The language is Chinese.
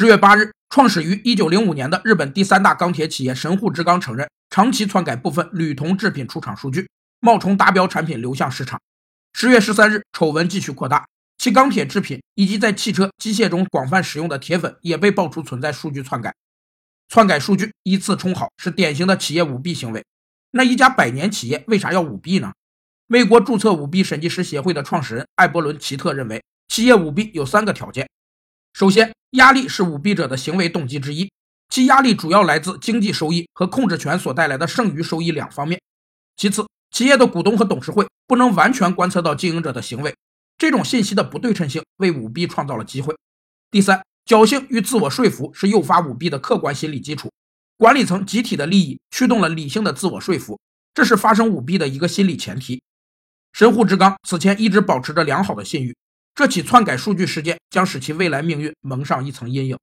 十月八日，创始于一九零五年的日本第三大钢铁企业神户制钢承认，长期篡改部分铝铜制品出厂数据，冒充达标产品流向市场。十月十三日，丑闻继续扩大，其钢铁制品以及在汽车机械中广泛使用的铁粉也被爆出存在数据篡改。篡改数据依次充好是典型的企业舞弊行为。那一家百年企业为啥要舞弊呢？美国注册舞弊审计师协会的创始人艾伯伦·奇特认为，企业舞弊有三个条件：首先，压力是舞弊者的行为动机之一，其压力主要来自经济收益和控制权所带来的剩余收益两方面；其次，企业的股东和董事会不能完全观测到经营者的行为，这种信息的不对称性为舞弊创造了机会；第三，侥幸与自我说服是诱发舞弊的客观心理基础，管理层集体的利益驱动了理性的自我说服，这是发生舞弊的一个心理前提。神户制钢此前一直保持着良好的信誉，这起篡改数据事件将使其未来命运蒙上一层阴影。